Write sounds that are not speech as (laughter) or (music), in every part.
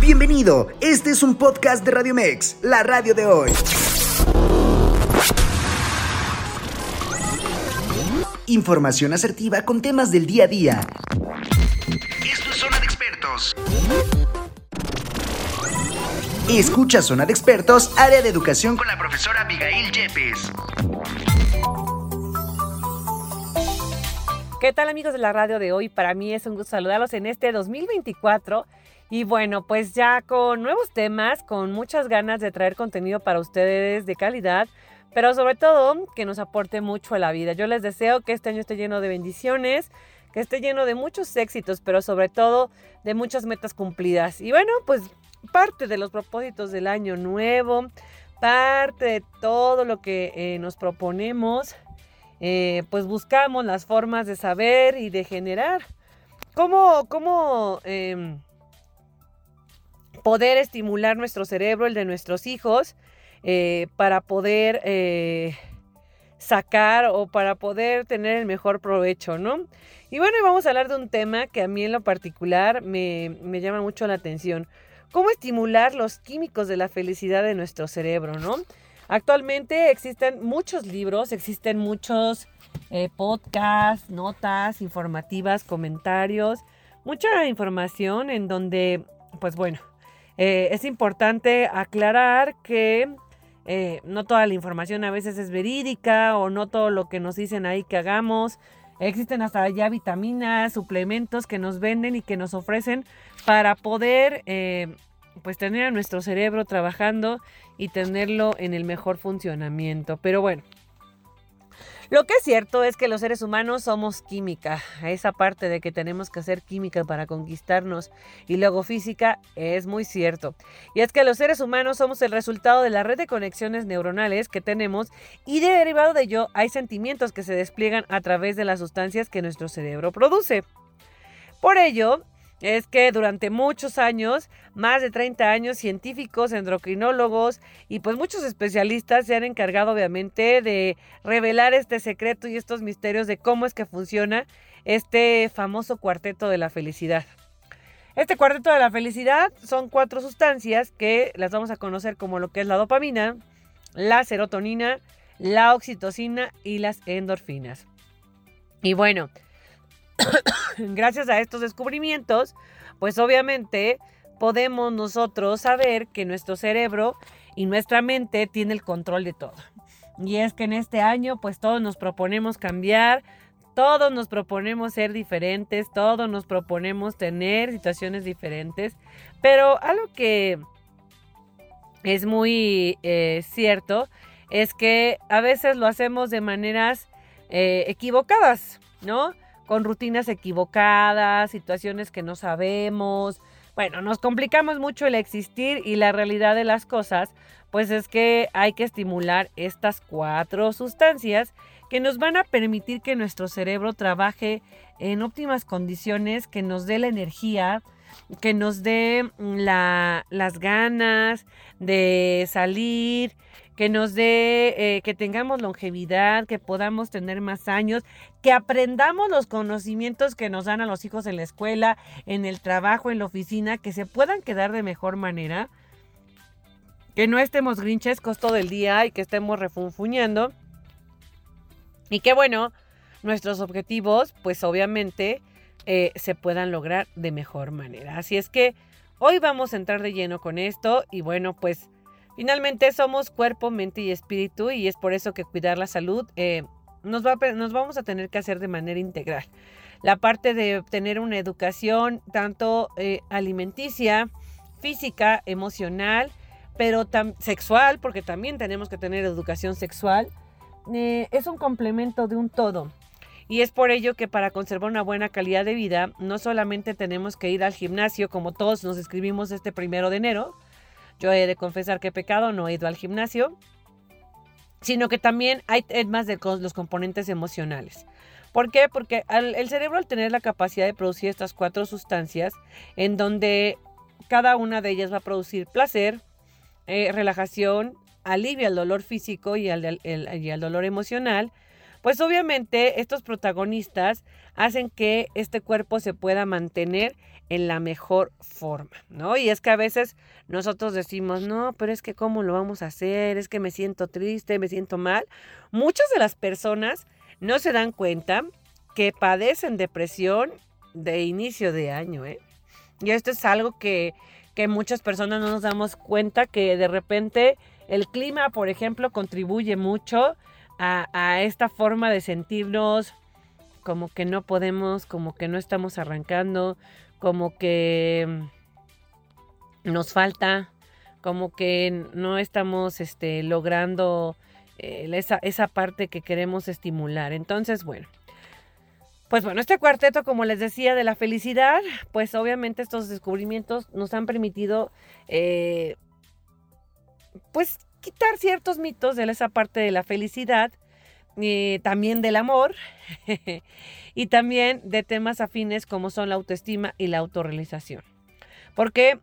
Bienvenido, este es un podcast de Radio Mex, la radio de hoy. Información asertiva con temas del día a día. Esto es Zona de Expertos. Escucha Zona de Expertos, área de educación con la profesora Abigail Yepes. ¿Qué tal amigos de la radio de hoy? Para mí es un gusto saludarlos en este 2024 y bueno, pues ya con nuevos temas, con muchas ganas de traer contenido para ustedes de calidad, pero sobre todo que nos aporte mucho a la vida. Yo les deseo que este año esté lleno de bendiciones, que esté lleno de muchos éxitos, pero sobre todo de muchas metas cumplidas. Y bueno, pues parte de los propósitos del año nuevo, parte de todo lo que eh, nos proponemos, eh, pues buscamos las formas de saber y de generar. ¿Cómo, cómo em, poder estimular nuestro cerebro, el de nuestros hijos, eh, para poder sacar o para poder tener el mejor provecho, ¿no? Y bueno, vamos a hablar de un tema que a mí en lo particular me, me llama mucho la atención cómo estimular los químicos de la felicidad de nuestro cerebro, ¿no? Actualmente existen muchos libros, existen muchos eh, podcasts, notas informativas, comentarios, mucha información en donde, pues bueno, eh, es importante aclarar que eh, no toda la información a veces es verídica o no todo lo que nos dicen ahí que hagamos. Existen hasta ya vitaminas, suplementos que nos venden y que nos ofrecen para poder pues tener a nuestro cerebro trabajando y tenerlo en el mejor funcionamiento. Pero bueno, lo que es cierto es que los seres humanos somos química. Esa parte de que tenemos que hacer química para conquistarnos y luego física es muy cierto. Y es que los seres humanos somos el resultado de la red de conexiones neuronales que tenemos y de derivado de ello hay sentimientos que se despliegan a través de las sustancias que nuestro cerebro produce. Por ello, es que durante muchos años, más de 30 años, científicos, endocrinólogos y pues muchos especialistas se han encargado obviamente de revelar este secreto y estos misterios de cómo es que funciona este famoso cuarteto de la felicidad. Este cuarteto de la felicidad son cuatro sustancias que las vamos a conocer como lo que es la dopamina, la serotonina, la oxitocina y las endorfinas. Y bueno, (coughs) gracias a estos descubrimientos, pues obviamente podemos nosotros saber que nuestro cerebro y nuestra mente tiene el control de todo. Y es que en este año pues todos nos proponemos cambiar, todos nos proponemos ser diferentes, todos nos proponemos tener situaciones diferentes, pero algo que es muy eh, cierto es que a veces lo hacemos de maneras eh, equivocadas, ¿no? Con rutinas equivocadas, situaciones que no sabemos. Bueno, nos complicamos mucho el existir y la realidad de las cosas, pues es que hay que estimular estas cuatro sustancias que nos van a permitir que nuestro cerebro trabaje en óptimas condiciones, que nos dé la energía, que nos dé las ganas de salir, que nos dé, eh, que tengamos longevidad, que podamos tener más años, que aprendamos los conocimientos que nos dan a los hijos en la escuela, en el trabajo, en la oficina, que se puedan quedar de mejor manera, que no estemos grinchescos todo el día y que estemos refunfuñando. Y que bueno, nuestros objetivos, pues obviamente, eh, se puedan lograr de mejor manera. Así es que hoy vamos a entrar de lleno con esto y bueno, pues Finalmente somos cuerpo, mente y espíritu y es por eso que cuidar la salud eh, nos, va nos vamos a tener que hacer de manera integral. La parte de tener una educación tanto eh, alimenticia, física, emocional, pero sexual, porque también tenemos que tener educación sexual, eh, es un complemento de un todo. Y es por ello que para conservar una buena calidad de vida, no solamente tenemos que ir al gimnasio, como todos nos escribimos este primero de enero, yo he de confesar que he pecado, no he ido al gimnasio, sino que también hay más de los componentes emocionales. ¿Por qué? Porque el cerebro al tener la capacidad de producir estas cuatro sustancias, en donde cada una de ellas va a producir placer, eh, relajación, alivia el dolor físico y al, y al dolor emocional, pues obviamente estos protagonistas hacen que este cuerpo se pueda mantener en la mejor forma, ¿no? Y es que a veces nosotros decimos, no, pero es que cómo lo vamos a hacer, es que me siento triste, me siento mal. Muchas de las personas no se dan cuenta que padecen depresión de inicio de año, ¿eh? Y esto es algo que, que muchas personas no nos damos cuenta que de repente el clima, por ejemplo, contribuye mucho a, a esta forma de sentirnos como que no podemos, como que no estamos arrancando, como que nos falta, como que no estamos este, logrando eh, esa, esa parte que queremos estimular. Entonces, bueno. Pues bueno, este cuarteto, como les decía, de la felicidad, pues obviamente estos descubrimientos nos han permitido, eh, pues, quitar ciertos mitos de esa parte de la felicidad, eh, también del amor (laughs) y también de temas afines como son la autoestima y la autorrealización. Porque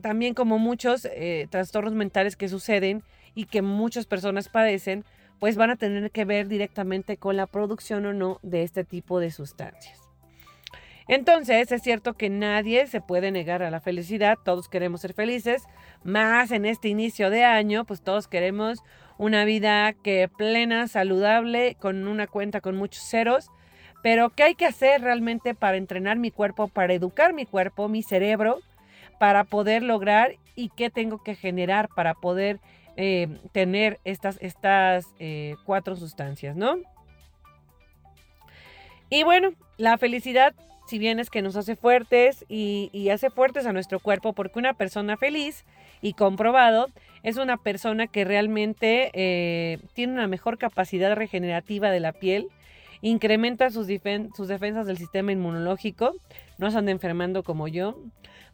también como muchos trastornos mentales que suceden, y que muchas personas padecen, pues van a tener que ver directamente con la producción o no de este tipo de sustancias. Entonces, es cierto que nadie se puede negar a la felicidad, todos queremos ser felices, más en este inicio de año, pues todos queremos una vida que plena, saludable, con una cuenta con muchos ceros, pero ¿qué hay que hacer realmente para entrenar mi cuerpo, para educar mi cuerpo, mi cerebro, para poder lograr y qué tengo que generar para poder eh, tener estas, estas eh, cuatro sustancias, ¿no? Y bueno, la felicidad, si bien es que nos hace fuertes y, hace fuertes a nuestro cuerpo, porque una persona feliz y comprobado es una persona que realmente eh, tiene una mejor capacidad regenerativa de la piel, incrementa sus, sus defensas del sistema inmunológico, no se anda enfermando como yo,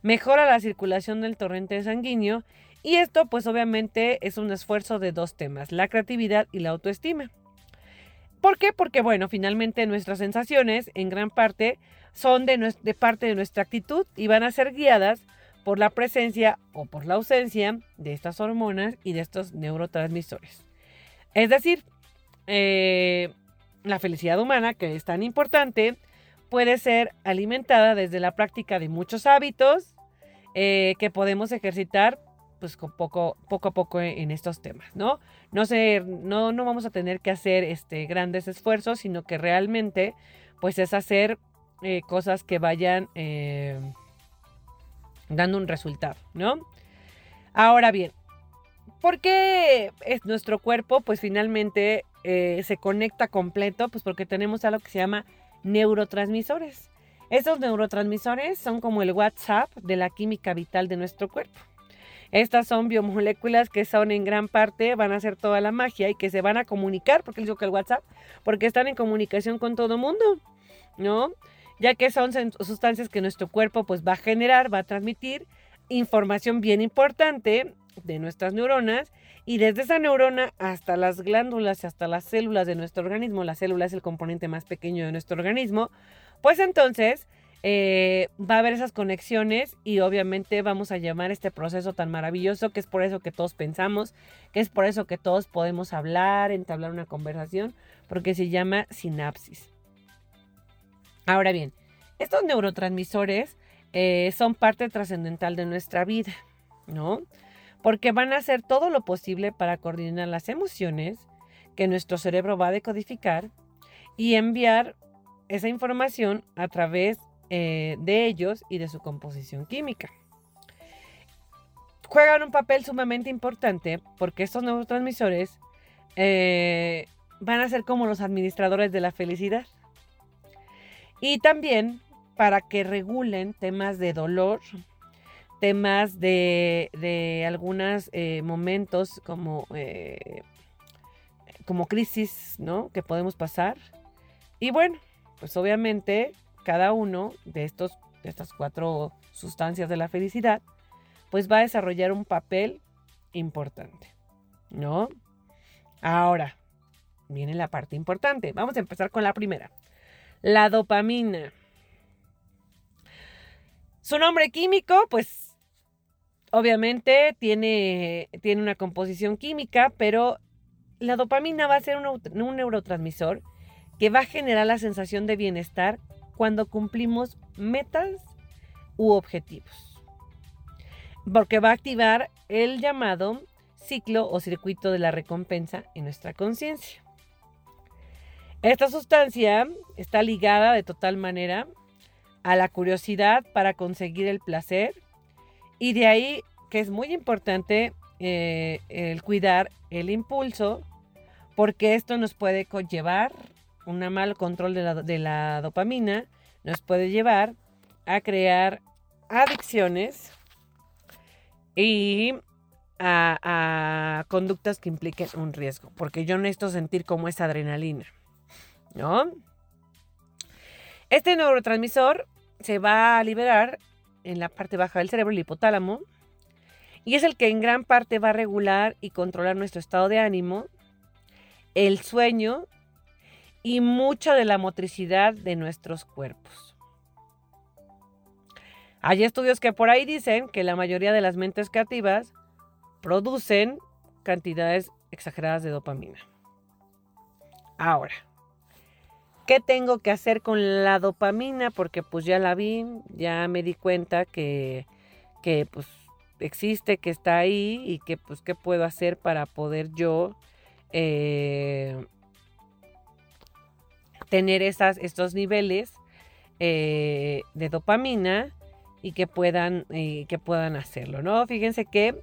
mejora la circulación del torrente sanguíneo y esto pues obviamente es un esfuerzo de dos temas, la creatividad y la autoestima. ¿Por qué? Porque bueno, finalmente nuestras sensaciones en gran parte son de, parte de nuestra actitud y van a ser guiadas por la presencia o por la ausencia de estas hormonas y de estos neurotransmisores. Es decir, eh, la felicidad humana, que es tan importante, puede ser alimentada desde la práctica de muchos hábitos eh, que podemos ejercitar pues poco, a poco en estos temas, no, no vamos a tener que hacer este, grandes esfuerzos, sino que realmente pues es hacer eh, cosas que vayan eh, dando un resultado, ¿no? Ahora bien, ¿por qué es nuestro cuerpo pues finalmente eh, se conecta completo? Pues porque tenemos algo que se llama neurotransmisores. Esos neurotransmisores son como el WhatsApp de la química vital de nuestro cuerpo. Estas son biomoléculas que son en gran parte, van a hacer toda la magia y que se van a comunicar, porque les digo que el WhatsApp, porque están en comunicación con todo mundo, ¿no? Ya que son sustancias que nuestro cuerpo pues va a generar, va a transmitir información bien importante de nuestras neuronas y desde esa neurona hasta las glándulas y hasta las células de nuestro organismo, la célula es el componente más pequeño de nuestro organismo, pues entonces eh, va a haber esas conexiones y obviamente vamos a llamar este proceso tan maravilloso que es por eso que todos pensamos, que es por eso que todos podemos hablar, entablar una conversación, porque se llama sinapsis. Ahora bien, estos neurotransmisores eh, son parte trascendental de nuestra vida, ¿no? Porque van a hacer todo lo posible para coordinar las emociones que nuestro cerebro va a decodificar y enviar esa información a través eh, de ellos y de su composición química. Juegan un papel sumamente importante porque estos neurotransmisores eh, van a ser como los administradores de la felicidad. Y también para que regulen temas de dolor, temas de, algunos eh, momentos como, como crisis, ¿no? Que podemos pasar. Y bueno, pues obviamente cada uno de, estos, de estas cuatro sustancias de la felicidad, pues va a desarrollar un papel importante, ¿no? Ahora, viene la parte importante. Vamos a empezar con la primera. La dopamina. Su nombre químico, pues obviamente tiene, tiene una composición química, pero la dopamina va a ser un, neurotransmisor que va a generar la sensación de bienestar cuando cumplimos metas u objetivos. Porque va a activar el llamado ciclo o circuito de la recompensa en nuestra conciencia. Esta sustancia está ligada de total manera a la curiosidad para conseguir el placer y de ahí que es muy importante eh, el cuidar el impulso porque esto nos puede conllevar un mal control de la, dopamina, nos puede llevar a crear adicciones y a, conductas que impliquen un riesgo, porque yo necesito sentir como esa adrenalina, ¿no? Este neurotransmisor se va a liberar en la parte baja del cerebro, el hipotálamo, y es el que en gran parte va a regular y controlar nuestro estado de ánimo, el sueño y mucha de la motricidad de nuestros cuerpos. Hay estudios que por ahí dicen que la mayoría de las mentes creativas producen cantidades exageradas de dopamina. Ahora, ¿qué tengo que hacer con la dopamina? Porque pues ya la vi, ya me di cuenta que, que pues existe, que está ahí y que pues qué puedo hacer para poder yo eh, tener esas, estos niveles eh, de dopamina y que puedan, eh, que puedan hacerlo, ¿no? Fíjense que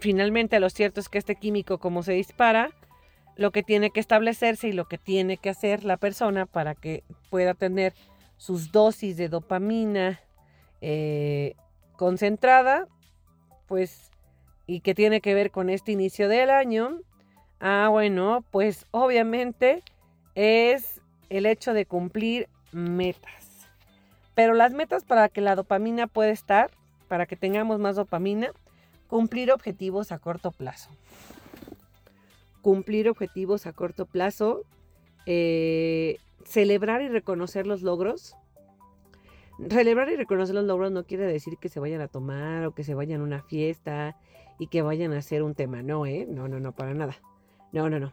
finalmente lo cierto es que este químico como se dispara, lo que tiene que establecerse y lo que tiene que hacer la persona para que pueda tener sus dosis de dopamina concentrada, pues y que tiene que ver con este inicio del año, ah, bueno, pues obviamente es el hecho de cumplir metas. Pero las metas para que la dopamina pueda estar, para que tengamos más dopamina, cumplir objetivos a corto plazo. Cumplir objetivos a corto plazo, eh, celebrar y reconocer los logros, Celebrar y reconocer los logros no quiere decir que se vayan a tomar o que se vayan a una fiesta y que vayan a hacer un tema. No, ¿eh? No, no, no, para nada. No, no, no.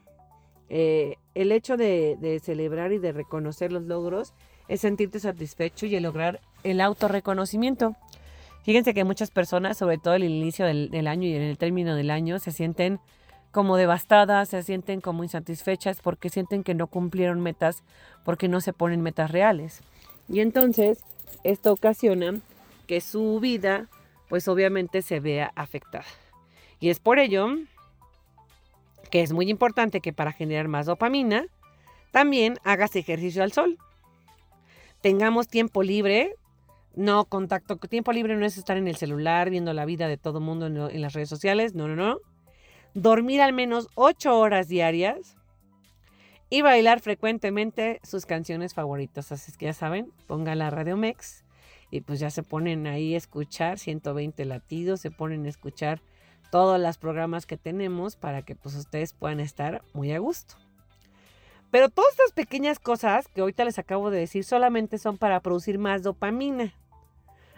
Eh, el hecho de, celebrar y de reconocer los logros es sentirte satisfecho y lograr el autorreconocimiento. Fíjense que muchas personas, sobre todo en el inicio del, del, año y en el término del año, se sienten como devastadas, se sienten como insatisfechas porque sienten que no cumplieron metas, porque no se ponen metas reales. Y entonces esto ocasiona que su vida pues obviamente se vea afectada. Y es por ello que es muy importante que para generar más dopamina, también hagas ejercicio al sol. Tengamos tiempo libre, no contacto, tiempo libre no es estar en el celular viendo la vida de todo mundo en, las redes sociales, no, no, no. Dormir al menos 8 horas diarias y bailar frecuentemente sus canciones favoritas. Así es que ya saben, pongan la Radio Mex y pues ya se ponen ahí a escuchar 120 latidos, se ponen a escuchar todos los programas que tenemos para que pues ustedes puedan estar muy a gusto. Pero todas estas pequeñas cosas que ahorita les acabo de decir solamente son para producir más dopamina.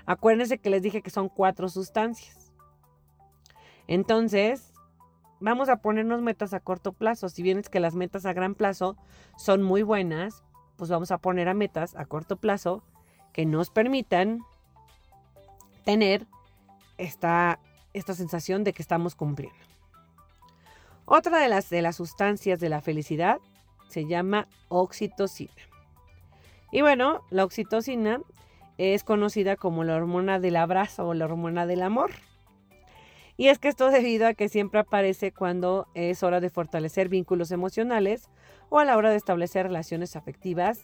Acuérdense que les dije que son cuatro sustancias. Entonces, vamos a ponernos metas a corto plazo. Si bien es que las metas a gran plazo son muy buenas, pues vamos a poner a metas a corto plazo que nos permitan tener esta, esta sensación de que estamos cumpliendo. Otra de las, de las sustancias de la felicidad se llama oxitocina. Y bueno, la oxitocina es conocida como la hormona del abrazo o la hormona del amor. Y es que esto debido a que siempre aparece cuando es hora de fortalecer vínculos emocionales o a la hora de establecer relaciones afectivas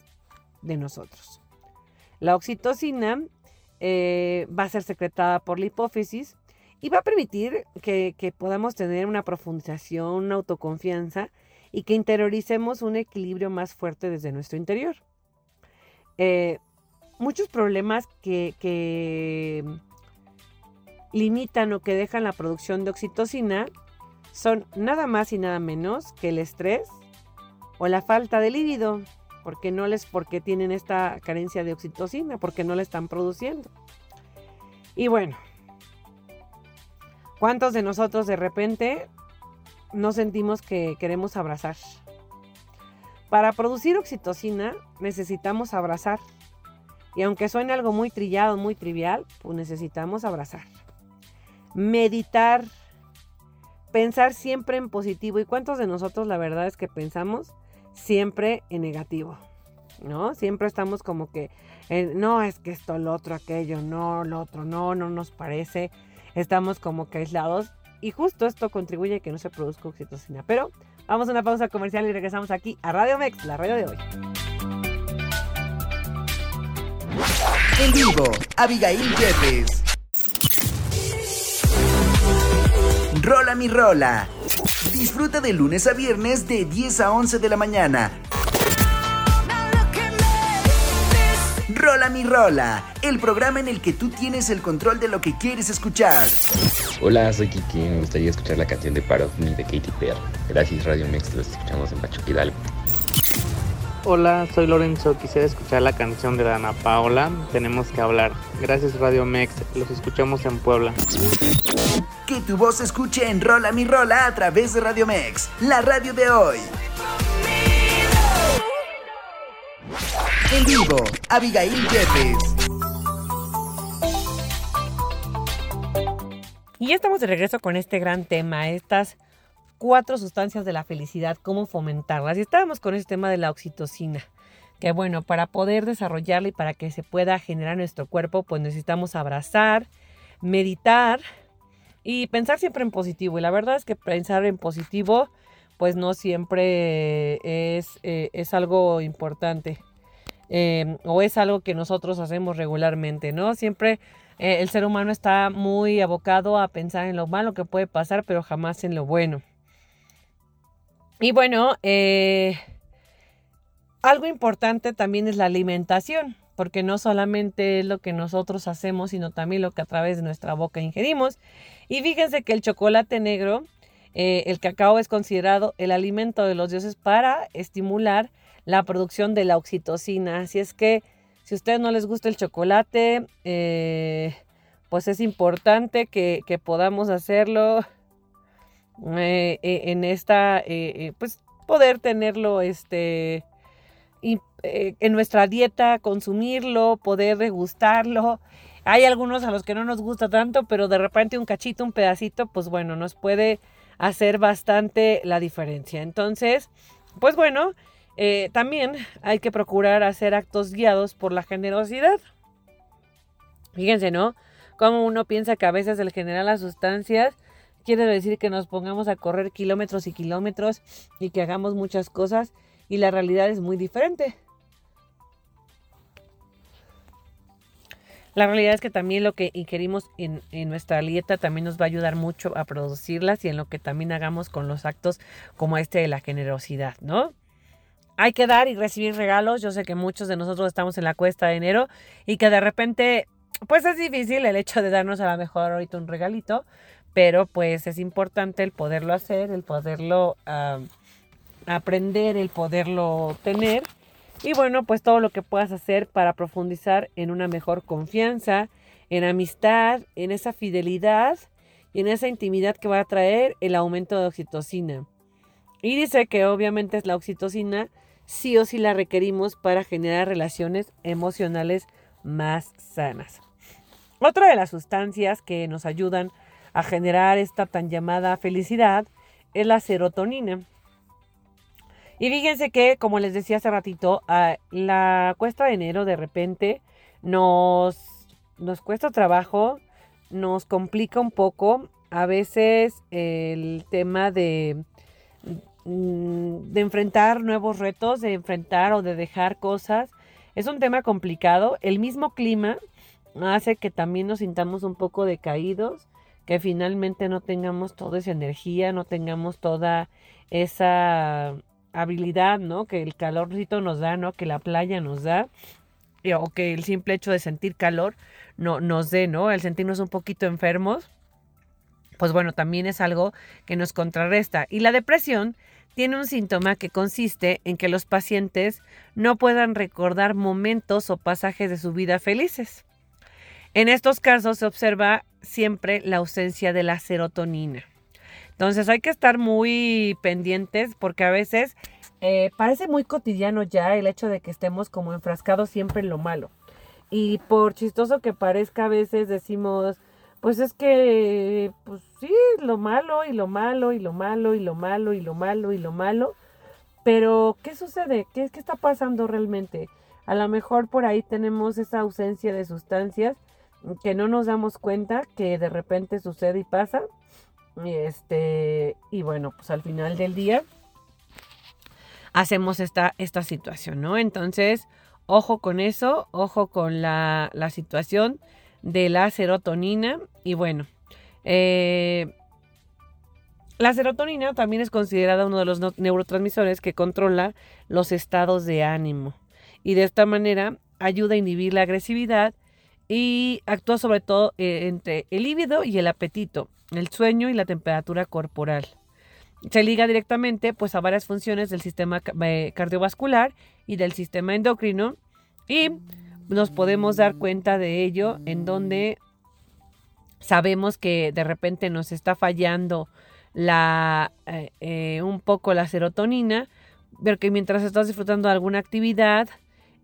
de nosotros. La oxitocina eh, va a ser secretada por la hipófisis y va a permitir que, podamos tener una profundización, una autoconfianza y que interioricemos un equilibrio más fuerte desde nuestro interior. Eh, muchos problemas que, que limitan o que dejan la producción de oxitocina son nada más y nada menos que el estrés o la falta de líbido, porque no les porque tienen esta carencia de oxitocina, porque no la están produciendo. Y bueno, ¿Cuántos de nosotros de repente no sentimos que queremos abrazar? Para producir oxitocina necesitamos abrazar. Y aunque suene algo muy trillado, muy trivial, pues necesitamos abrazar. Meditar, pensar siempre en positivo. ¿Y cuántos de nosotros la verdad es que pensamos siempre en negativo? ¿No? Siempre estamos como que, no, es que esto, lo otro, aquello, no, lo otro, no, no nos parece estamos como que aislados y justo esto contribuye a que no se produzca oxitocina. Pero vamos a una pausa comercial y regresamos aquí a Radio Mex, la radio de hoy. En vivo, Abigail. Rola mi rola. Disfruta de lunes a viernes de 10 a 11 de la mañana Rola mi rola, el programa en el que tú tienes el control de lo que quieres escuchar. Hola, soy Kiki, me gustaría escuchar la canción de Me de Katy Perry. Gracias Radio Mix, los escuchamos en Pachuca Hidalgo. Hola, soy Lorenzo, quisiera escuchar la canción de Dana Paola, tenemos que hablar. Gracias Radio Mex, los escuchamos en Puebla. Que tu voz escuche en Rola mi rola a través de Radio Mex, la radio de hoy. En vivo, Abigail Jeffes. Y ya estamos de regreso con este gran tema, estas cuatro sustancias de la felicidad, cómo fomentarlas. Y estábamos con este tema de la oxitocina, que bueno, para poder desarrollarla y para que se pueda generar en nuestro cuerpo, pues necesitamos abrazar, meditar y pensar siempre en positivo. Y la verdad es que pensar en positivo, pues no siempre es, eh, es algo importante. Em, o es algo que nosotros hacemos regularmente, ¿no? Siempre eh, el ser humano está muy abocado a pensar en lo malo que puede pasar, pero jamás en lo bueno. Y bueno, eh, algo importante también es la alimentación, porque no solamente es lo que nosotros hacemos, sino también lo que a través de nuestra boca ingerimos. Y fíjense que el chocolate negro, eh, el cacao es considerado el alimento de los dioses para estimular la producción de la oxitocina. Así es que si a ustedes no les gusta el chocolate, eh, pues es importante que, podamos hacerlo eh, eh, en esta, pues poder tenerlo este, en nuestra dieta, consumirlo, poder degustarlo. Hay algunos a los que no nos gusta tanto, pero de repente un cachito, un pedacito, pues bueno, nos puede hacer bastante la diferencia. Entonces, pues bueno, eh, también hay que procurar hacer actos guiados por la generosidad. Fíjense, ¿no? Como uno piensa que a veces el generar las sustancias quiere decir que nos pongamos a correr kilómetros y kilómetros y que hagamos muchas cosas y la realidad es muy diferente. La realidad es que también lo que ingerimos en, nuestra dieta también nos va a ayudar mucho a producirlas y en lo que también hagamos con los actos como este de la generosidad, ¿no? hay que dar y recibir regalos. Yo sé que muchos de nosotros estamos en la cuesta de enero y que de repente, pues es difícil el hecho de darnos a lo mejor ahorita un regalito, pero pues es importante el poderlo hacer, el poderlo aprender, el poderlo tener. Y bueno, pues todo lo que puedas hacer para profundizar en una mejor confianza, en amistad, en esa fidelidad y en esa intimidad que va a traer el aumento de oxitocina. Y dice que obviamente es la oxitocina sí o sí la requerimos para generar relaciones emocionales más sanas. Otra de las sustancias que nos ayudan a generar esta tan llamada felicidad es la serotonina. Y fíjense que, como les decía hace ratito, la cuesta de enero de repente nos, nos cuesta trabajo, nos complica un poco. A veces el tema de Mm, de enfrentar nuevos retos, de enfrentar o de dejar cosas. Es un tema complicado. El mismo clima hace que también nos sintamos un poco decaídos, que finalmente no tengamos toda esa energía, no tengamos toda esa habilidad, ¿no? Que el calorcito nos da, ¿no? Que la playa nos da, o que el simple hecho de sentir calor no, nos dé, ¿no? El sentirnos un poquito enfermos, pues bueno, también es algo que nos contrarresta. Y la depresión tiene un síntoma que consiste en que los pacientes no puedan recordar momentos o pasajes de su vida felices. En estos casos se observa siempre la ausencia de la serotonina. Entonces hay que estar muy pendientes porque a veces eh, parece muy cotidiano ya el hecho de que estemos como enfrascados siempre en lo malo. Y por chistoso que parezca a veces decimos, pues es que, pues sí, lo malo y lo malo y lo malo y lo malo y lo malo y lo malo. Pero, ¿qué sucede? ¿Qué, qué está pasando realmente? A lo mejor por ahí tenemos esa ausencia de sustancias que no nos damos cuenta que de repente sucede y pasa. Y este, y bueno, pues al final del día hacemos esta, esta situación, ¿no? Entonces, ojo con eso, ojo con la, la situación de la serotonina. Y bueno, eh, la serotonina también es considerada uno de los neurotransmisores que controla los estados de ánimo y de esta manera ayuda a inhibir la agresividad y actúa sobre todo eh, entre el líbido y el apetito, el sueño y la temperatura corporal. Se liga directamente pues a varias funciones del sistema eh, cardiovascular y del sistema endocrino y nos podemos dar cuenta de ello en donde sabemos que de repente nos está fallando la eh, un poco la serotonina, pero que mientras estás disfrutando de alguna actividad,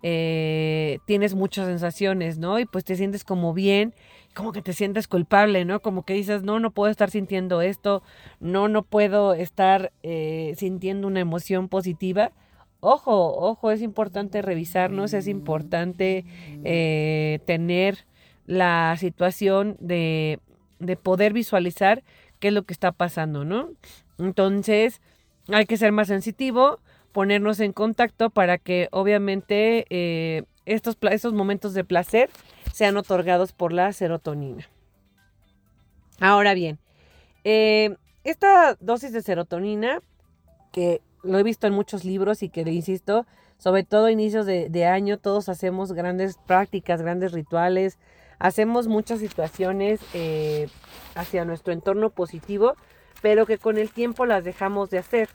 eh, tienes muchas sensaciones, ¿no? Y pues te sientes como bien, como que te sientes culpable, ¿no? Como que dices, no, no puedo estar sintiendo esto, no, no puedo estar eh, sintiendo una emoción positiva. Ojo, ojo, es importante revisarnos, es importante eh, tener la situación de, de poder visualizar qué es lo que está pasando, ¿no? Entonces, hay que ser más sensitivo, ponernos en contacto para que obviamente eh, estos, estos momentos de placer sean otorgados por la serotonina. Ahora bien, eh, esta dosis de serotonina, que lo he visto en muchos libros y que le insisto, sobre todo a inicios de, año, todos hacemos grandes prácticas, grandes rituales, hacemos muchas situaciones eh, hacia nuestro entorno positivo, pero que con el tiempo las dejamos de hacer.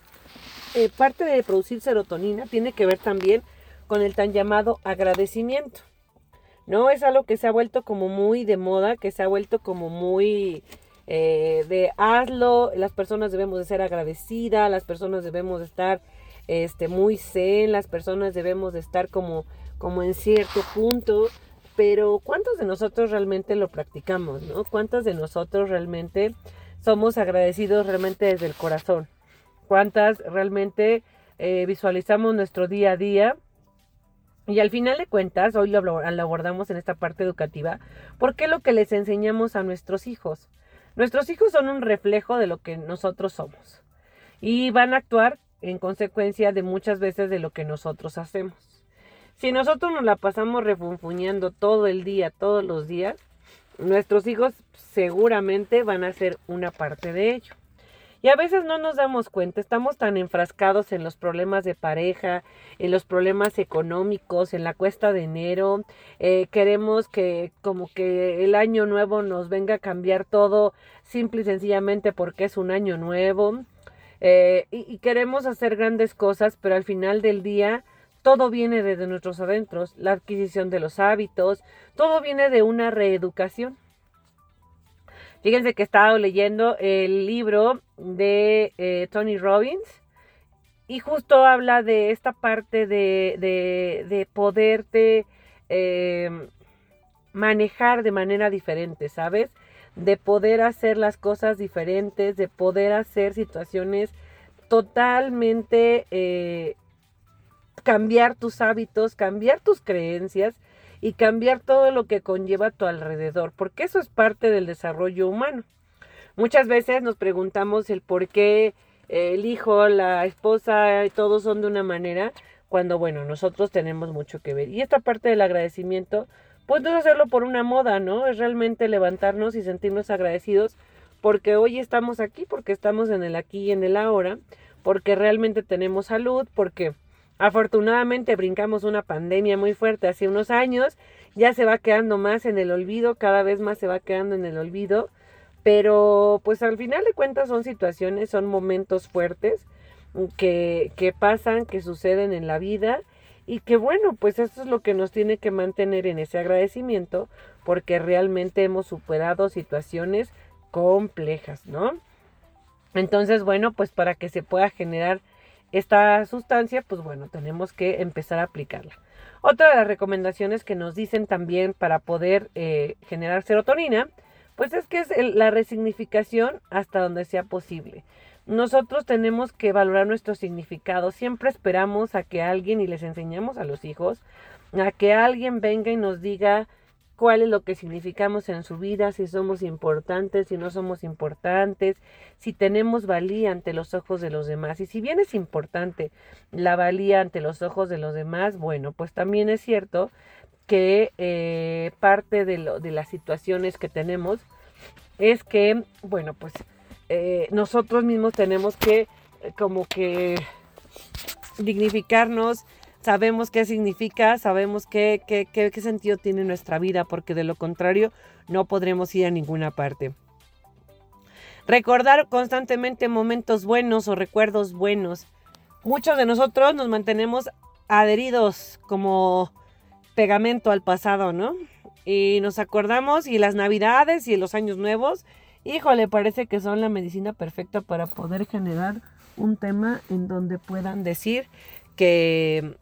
Eh, parte de producir serotonina tiene que ver también con el tan llamado agradecimiento. ¿No? Es algo que se ha vuelto como muy de moda, que se ha vuelto como muy eh, de hazlo, las personas debemos de ser agradecidas, las personas debemos de estar este, muy zen, las personas debemos de estar como, como en cierto punto, pero ¿cuántos de nosotros realmente lo practicamos? ¿no? ¿Cuántos de nosotros realmente somos agradecidos realmente desde el corazón? Cuántas realmente eh, visualizamos nuestro día a día. Y al final de cuentas, hoy lo, abordamos en esta parte educativa, porque es lo que les enseñamos a nuestros hijos. Nuestros hijos son un reflejo de lo que nosotros somos y van a actuar en consecuencia de muchas veces de lo que nosotros hacemos. Si nosotros nos la pasamos refunfuñando todo el día, todos los días, nuestros hijos seguramente van a ser una parte de ello. Y a veces no nos damos cuenta, estamos tan enfrascados en los problemas de pareja, en los problemas económicos, en la cuesta de enero. Eh, queremos que como que el año nuevo nos venga a cambiar todo simple y sencillamente porque es un año nuevo. Eh, y, queremos hacer grandes cosas, pero al final del día todo viene desde nuestros adentros, la adquisición de los hábitos, todo viene de una reeducación. Fíjense que he estado leyendo el libro de eh, Tony Robbins y justo habla de esta parte de, de, poderte em, manejar de manera diferente, ¿sabes? De poder hacer las cosas diferentes, de poder hacer situaciones totalmente, eh, cambiar tus hábitos, cambiar tus creencias y cambiar todo lo que conlleva a tu alrededor, porque eso es parte del desarrollo humano. Muchas veces nos preguntamos el por qué el hijo, la esposa, todos son de una manera, cuando bueno, nosotros tenemos mucho que ver. Y esta parte del agradecimiento, pues no es hacerlo por una moda, ¿no? Es realmente levantarnos y sentirnos agradecidos porque hoy estamos aquí, porque estamos en el aquí y en el ahora, porque realmente tenemos salud, porque Afortunadamente brincamos una pandemia muy fuerte hace unos años, ya se va quedando más en el olvido, cada vez más se va quedando en el olvido, pero pues al final de cuentas son situaciones, son momentos fuertes que, que pasan, que suceden en la vida y que bueno, pues eso es lo que nos tiene que mantener en ese agradecimiento porque realmente hemos superado situaciones complejas, ¿no? Entonces, bueno, pues para que se pueda generar esta sustancia, pues bueno, tenemos que empezar a aplicarla. Otra de las recomendaciones que nos dicen también para poder eh, generar serotonina, pues es que es la resignificación hasta donde sea posible. Nosotros tenemos que valorar nuestro significado. Siempre esperamos a que alguien, y les enseñamos a los hijos, a que alguien venga y nos diga cuál es lo que significamos en su vida, si somos importantes, si no somos importantes, si tenemos valía ante los ojos de los demás. Y si bien es importante la valía ante los ojos de los demás, bueno, pues también es cierto que eh, parte de, las situaciones que tenemos es que, bueno, pues eh, nosotros mismos tenemos que eh, como que dignificarnos, sabemos qué significa, sabemos qué, qué, qué, qué sentido tiene nuestra vida, porque de lo contrario no podremos ir a ninguna parte. Recordar constantemente momentos buenos o recuerdos buenos. Muchos de nosotros nos mantenemos adheridos como pegamento al pasado, ¿no? Y nos acordamos y las navidades y los años nuevos híjole, parece que son la medicina perfecta para poder generar un tema en donde puedan decir que,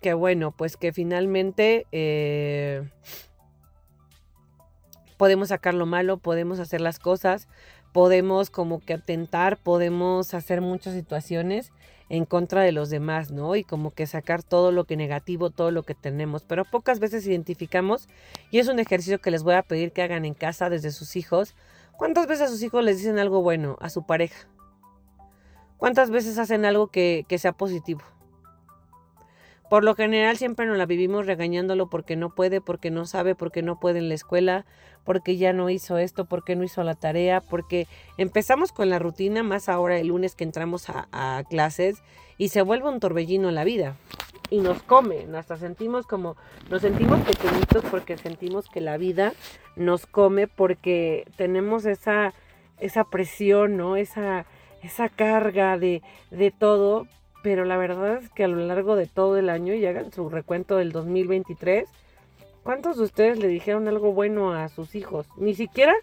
que bueno, pues que finalmente eh, podemos sacar lo malo, podemos hacer las cosas, podemos como que atentar, podemos hacer muchas situaciones en contra de los demás, ¿no? Y como que sacar todo lo que negativo, todo lo que tenemos, pero pocas veces identificamos y es un ejercicio que les voy a pedir que hagan en casa desde sus hijos ¿Cuántas veces a sus hijos les dicen algo bueno a su pareja? ¿Cuántas veces hacen algo que, sea positivo? Por lo general siempre nos la vivimos regañándolo porque no puede, porque no sabe, porque no puede en la escuela, porque ya no hizo esto, porque no hizo la tarea, porque empezamos con la rutina, más ahora el lunes que entramos a, clases y se vuelve un torbellino la vida y nos come, hasta sentimos como, nos sentimos pequeñitos porque sentimos que la vida nos come porque tenemos esa, esa presión, ¿no? Esa, esa carga de, de todo, pero la verdad es que a lo largo de todo el año, y hagan su recuento del 2023, ¿cuántos de ustedes le dijeron algo bueno a sus hijos? Ni siquiera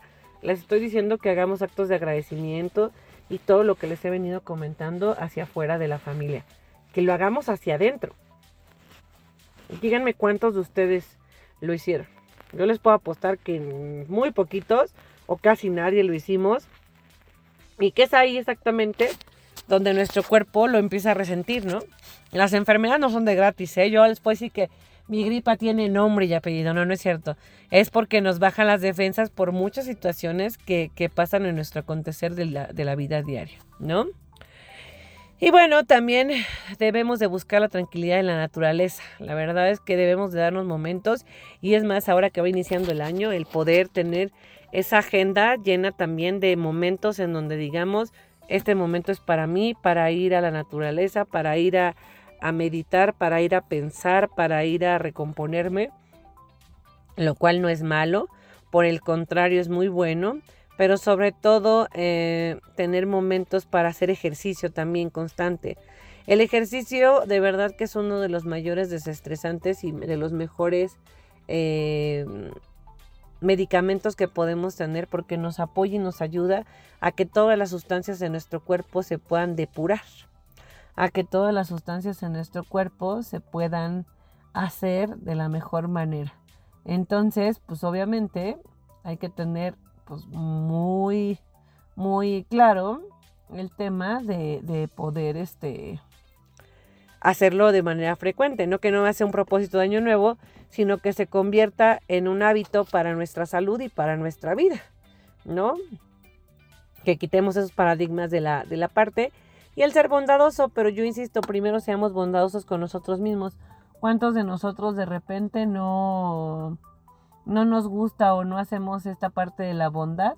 les estoy diciendo que hagamos actos de agradecimiento y todo lo que les he venido comentando hacia afuera de la familia, que lo hagamos hacia adentro. Díganme cuántos de ustedes lo hicieron. Yo les puedo apostar que muy poquitos o casi nadie lo hicimos. Y que es ahí exactamente donde nuestro cuerpo lo empieza a resentir, ¿no? Las enfermedades no son de gratis, ¿eh? Yo les puedo decir que mi gripa tiene nombre y apellido, no, no es cierto. Es porque nos bajan las defensas por muchas situaciones que, pasan en nuestro acontecer de la, de la vida diaria, ¿no? Y bueno, también debemos de buscar la tranquilidad en la naturaleza. La verdad es que debemos de darnos momentos y es más, ahora que va iniciando el año, el poder tener esa agenda llena también de momentos en donde digamos, este momento es para mí, para ir a la naturaleza, para ir a, meditar, para ir a pensar, para ir a recomponerme, lo cual no es malo, por el contrario es muy bueno pero sobre todo eh, tener momentos para hacer ejercicio también constante. El ejercicio de verdad que es uno de los mayores desestresantes y de los mejores eh, medicamentos que podemos tener porque nos apoya y nos ayuda a que todas las sustancias de nuestro cuerpo se puedan depurar, a que todas las sustancias en nuestro cuerpo se puedan hacer de la mejor manera. Entonces, pues obviamente hay que tener pues muy, muy claro el tema de, poder este, hacerlo de manera frecuente, no que no sea un propósito de año nuevo, sino que se convierta en un hábito para nuestra salud y para nuestra vida, ¿no? Que quitemos esos paradigmas de la, de la parte y el ser bondadoso, pero yo insisto, primero seamos bondadosos con nosotros mismos. ¿Cuántos de nosotros de repente no no nos gusta o no hacemos esta parte de la bondad,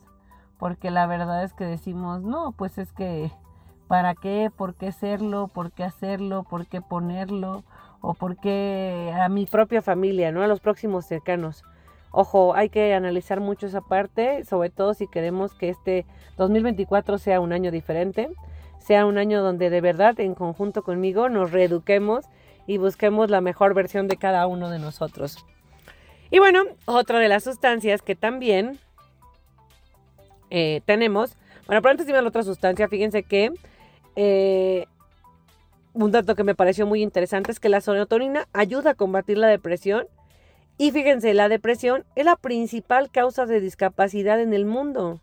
porque la verdad es que decimos, no, pues es que, ¿para qué? ¿Por qué serlo? ¿Por qué hacerlo? ¿Por qué ponerlo? ¿O por qué a mi propia familia, ¿no? A los próximos cercanos. Ojo, hay que analizar mucho esa parte, sobre todo si queremos que este 2024 sea un año diferente, sea un año donde de verdad en conjunto conmigo nos reeduquemos y busquemos la mejor versión de cada uno de nosotros. Y bueno, otra de las sustancias que también eh, tenemos, bueno, pero antes de ir a la otra sustancia, fíjense que eh, un dato que me pareció muy interesante es que la serotonina ayuda a combatir la depresión. Y fíjense, la depresión es la principal causa de discapacidad en el mundo.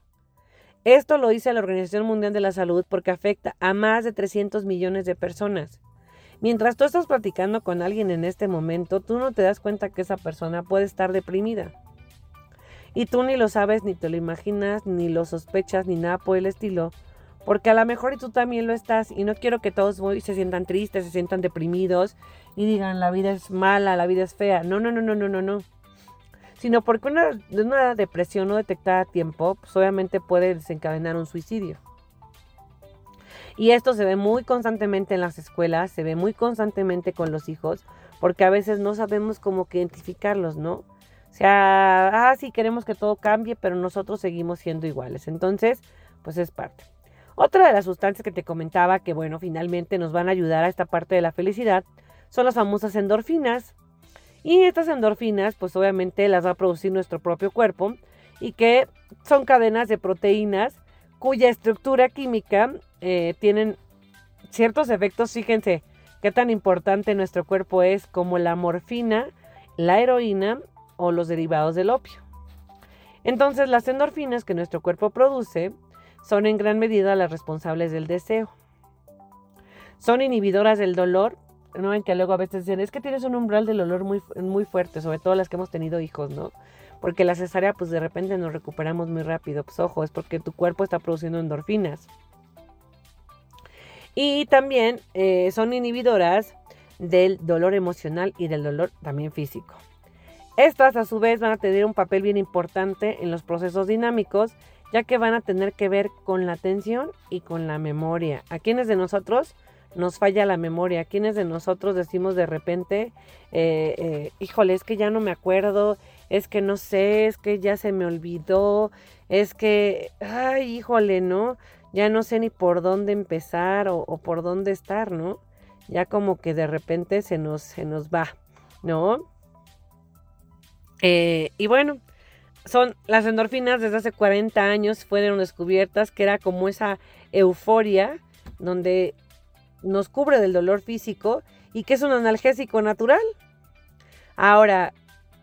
Esto lo dice la Organización Mundial de la Salud porque afecta a más de 300 millones de personas. Mientras tú estás platicando con alguien en este momento, tú no te das cuenta que esa persona puede estar deprimida. Y tú ni lo sabes, ni te lo imaginas, ni lo sospechas, ni nada por el estilo. Porque a lo mejor tú también lo estás. Y no quiero que todos se sientan tristes, se sientan deprimidos y digan la vida es mala, la vida es fea. No, no, no, no, no, no, no. Sino porque una, una depresión no detectada a tiempo, pues obviamente puede desencadenar un suicidio. Y esto se ve muy constantemente en las escuelas, se ve muy constantemente con los hijos, porque a veces no sabemos cómo identificarlos, ¿no? O sea, ah, sí queremos que todo cambie, pero nosotros seguimos siendo iguales. Entonces, pues es parte. Otra de las sustancias que te comentaba que, bueno, finalmente nos van a ayudar a esta parte de la felicidad son las famosas endorfinas. Y estas endorfinas, pues obviamente las va a producir nuestro propio cuerpo y que son cadenas de proteínas cuya estructura química eh, tienen ciertos efectos, fíjense qué tan importante nuestro cuerpo es como la morfina, la heroína o los derivados del opio. Entonces las endorfinas que nuestro cuerpo produce son en gran medida las responsables del deseo. Son inhibidoras del dolor. No ven que luego a veces dicen, es que tienes un umbral del dolor muy, muy fuerte, sobre todo las que hemos tenido hijos, ¿no? Porque la cesárea, pues de repente nos recuperamos muy rápido. Pues ojo, es porque tu cuerpo está produciendo endorfinas. Y también eh, son inhibidoras del dolor emocional y del dolor también físico. Estas a su vez van a tener un papel bien importante en los procesos dinámicos, ya que van a tener que ver con la atención y con la memoria. ¿A quiénes de nosotros nos falla la memoria? ¿A quiénes de nosotros decimos de repente, eh, eh, híjole, es que ya no me acuerdo, es que no sé, es que ya se me olvidó, es que, ay, híjole, ¿no? ya no sé ni por dónde empezar o, por dónde estar, ¿no? Ya como que de repente se nos, se nos va, ¿no? Eh, y bueno, son las endorfinas desde hace 40 años fueron descubiertas que era como esa euforia donde nos cubre del dolor físico y que es un analgésico natural. Ahora,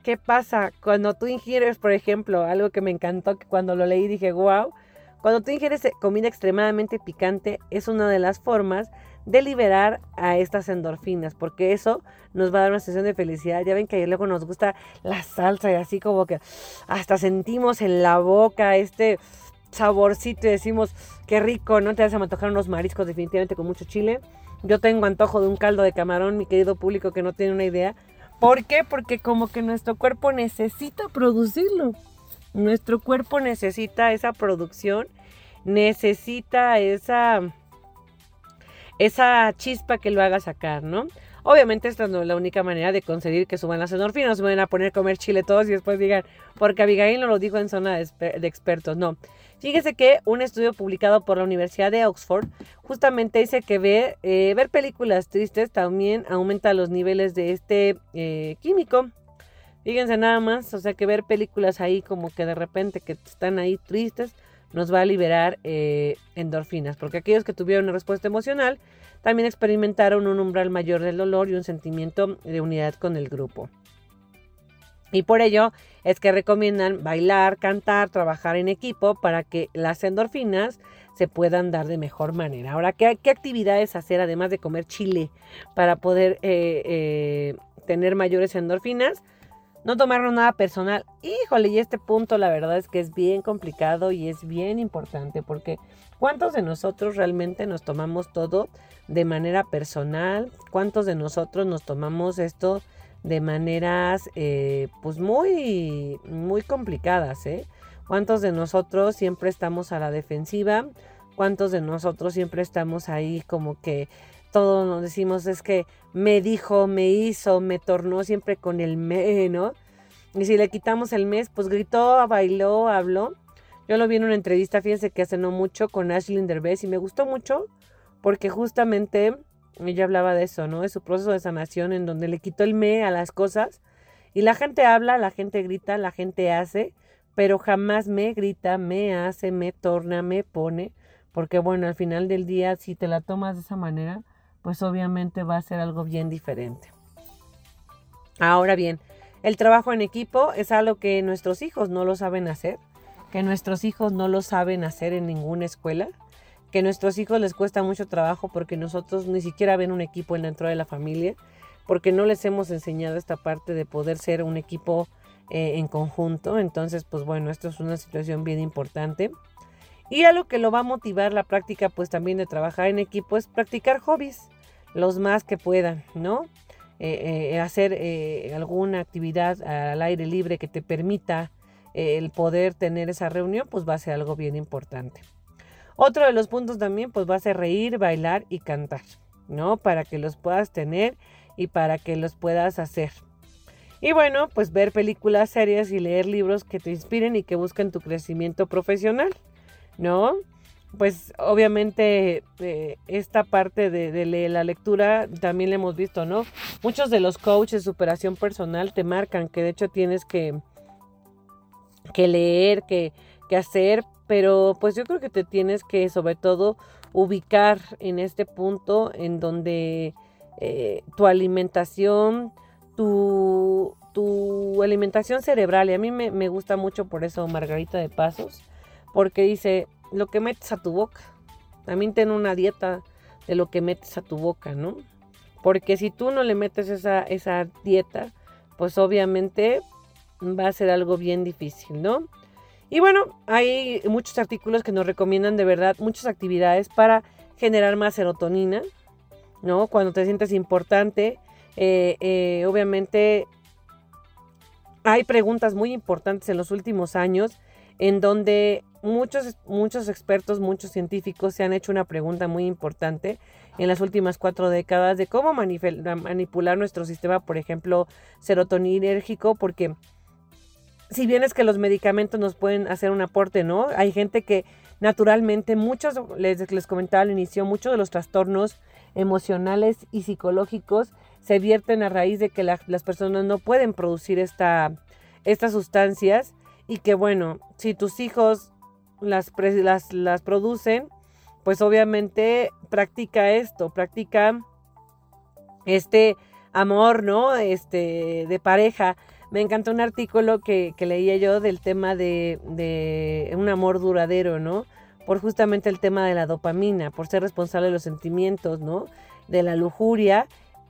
¿qué pasa cuando tú ingieres, por ejemplo, algo que me encantó, que cuando lo leí dije, wow, cuando tú ingieres comida extremadamente picante es una de las formas de liberar a estas endorfinas, porque eso nos va a dar una sensación de felicidad. Ya ven que luego nos gusta la salsa y así como que hasta sentimos en la boca este saborcito y decimos, qué rico, ¿no? Te vas a antojar unos mariscos definitivamente con mucho chile. Yo tengo antojo de un caldo de camarón, mi querido público que no tiene una idea. ¿Por qué? Porque como que nuestro cuerpo necesita producirlo. Nuestro cuerpo necesita esa producción, necesita esa, esa chispa que lo haga sacar, ¿no? Obviamente esta no es la única manera de conseguir que suban las endorfinas, se van a poner a comer chile todos y después digan, porque Abigail no lo dijo en zona de, expertos, no. Fíjese que un estudio publicado por la Universidad de Oxford justamente dice que ver, eh, ver películas tristes también aumenta los niveles de este eh, químico Fíjense nada más, o sea que ver películas ahí como que de repente que están ahí tristes nos va a liberar eh, endorfinas, porque aquellos que tuvieron una respuesta emocional también experimentaron un umbral mayor del dolor y un sentimiento de unidad con el grupo. Y por ello es que recomiendan bailar, cantar, trabajar en equipo para que las endorfinas se puedan dar de mejor manera. Ahora, ¿qué, actividades hacer además de comer chile para poder eh, eh, tener mayores endorfinas? No tomarlo nada personal. Híjole, y este punto la verdad es que es bien complicado y es bien importante porque ¿cuántos de nosotros realmente nos tomamos todo de manera personal? ¿Cuántos de nosotros nos tomamos esto de maneras eh, pues muy, muy complicadas? ¿eh? ¿Cuántos de nosotros siempre estamos a la defensiva? ¿Cuántos de nosotros siempre estamos ahí como que todos nos decimos es que me dijo, me hizo, me tornó siempre con el me, ¿no? Y si le quitamos el mes, pues gritó, bailó, habló. Yo lo vi en una entrevista, fíjense que hace no mucho con Ashley Derbez y me gustó mucho porque justamente ella hablaba de eso, ¿no? De su proceso de sanación en donde le quitó el me a las cosas y la gente habla, la gente grita, la gente hace, pero jamás me grita, me hace, me torna, me pone, porque bueno, al final del día, si te la tomas de esa manera, pues obviamente va a ser algo bien diferente. Ahora bien, el trabajo en equipo es algo que nuestros hijos no lo saben hacer, que nuestros hijos no lo saben hacer en ninguna escuela, que a nuestros hijos les cuesta mucho trabajo porque nosotros ni siquiera ven un equipo dentro de la familia porque no les hemos enseñado esta parte de poder ser un equipo eh, en conjunto. Entonces, pues bueno, esto es una situación bien importante. Y a lo que lo va a motivar la práctica, pues también de trabajar en equipo, es practicar hobbies, los más que puedan, ¿no? Eh, eh, hacer alguna actividad al aire libre que te permita el poder tener esa reunión, pues va a ser algo bien importante. Otro de los puntos también, pues va a ser reír, bailar y cantar, ¿no? Para que los puedas tener y para que los puedas hacer. Y bueno, pues ver películas, series y leer libros que te inspiren y que busquen tu crecimiento profesional, ¿no? Pues obviamente eh, esta parte de, la lectura también la hemos visto, ¿no? Muchos de los coaches de superación personal te marcan que de hecho tienes que, que leer, que, que hacer, pero pues yo creo que te tienes que sobre todo ubicar en este punto en donde eh, tu alimentación, tu, tu, alimentación cerebral. Y a mí me, me, gusta mucho por eso Margarita de Pasos, porque dice, lo que metes a tu boca. También ten una dieta de lo que metes a tu boca, ¿no? Porque si tú no le metes esa, esa dieta, pues obviamente va a ser algo bien difícil, ¿no? Y bueno, hay muchos artículos que nos recomiendan de verdad muchas actividades para generar más serotonina, ¿no? Cuando te sientes importante, eh, eh, obviamente hay preguntas muy importantes en los últimos años en donde muchos, muchos expertos, muchos científicos se han hecho una pregunta muy importante en las últimas cuatro décadas de cómo manipular nuestro sistema, por ejemplo, serotoninérgico, porque si bien es que los medicamentos nos pueden hacer un aporte, ¿no? Hay gente que naturalmente, muchos, les, les comentaba al inicio, muchos de los trastornos emocionales y psicológicos se vierten a raíz de que las personas no pueden producir esta, estas sustancias y que bueno, si tus hijos las, las, las producen, pues obviamente practica esto, practica este amor, ¿no? Este de pareja. Me encantó un artículo que, que leía yo del tema de, de, un amor duradero, ¿no? por justamente el tema de la dopamina, por ser responsable de los sentimientos, ¿no? De la lujuria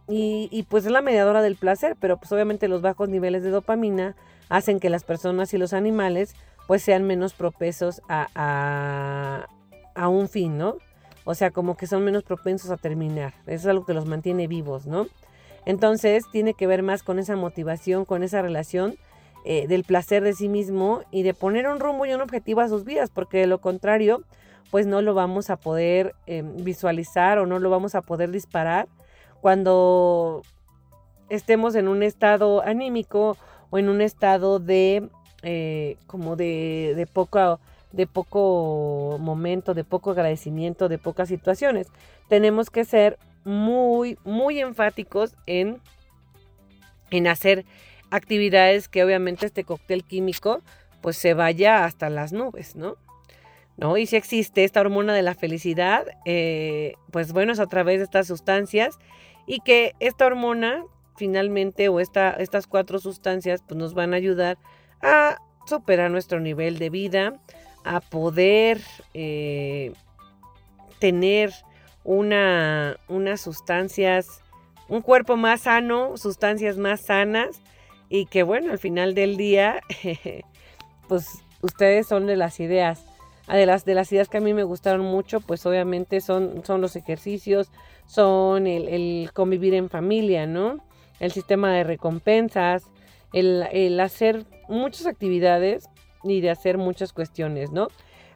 y, pues es la mediadora del placer, pero pues obviamente los bajos niveles de dopamina hacen que las personas y los animales pues sean menos propensos a, a, a un fin, ¿no? O sea, como que son menos propensos a terminar. Eso es algo que los mantiene vivos, ¿no? Entonces tiene que ver más con esa motivación, con esa relación eh, del placer de sí mismo y de poner un rumbo y un objetivo a sus vidas, porque de lo contrario, pues no lo vamos a poder eh, visualizar o no lo vamos a poder disparar cuando estemos en un estado anímico o en un estado de eh, como de, de poco de poco momento, de poco agradecimiento, de pocas situaciones. Tenemos que ser muy, muy enfáticos en, en hacer actividades que obviamente este cóctel químico pues se vaya hasta las nubes, ¿no? ¿No? Y si existe esta hormona de la felicidad, eh, pues bueno, es a través de estas sustancias y que esta hormona finalmente o esta, estas cuatro sustancias pues nos van a ayudar a superar nuestro nivel de vida, a poder eh, tener una, unas sustancias, un cuerpo más sano, sustancias más sanas y que bueno, al final del día, (laughs) pues ustedes son de las ideas. De las, de las ideas que a mí me gustaron mucho, pues obviamente son, son los ejercicios, son el, convivir en familia, ¿no? El sistema de recompensas, el, hacer muchas actividades y de hacer muchas cuestiones, ¿no?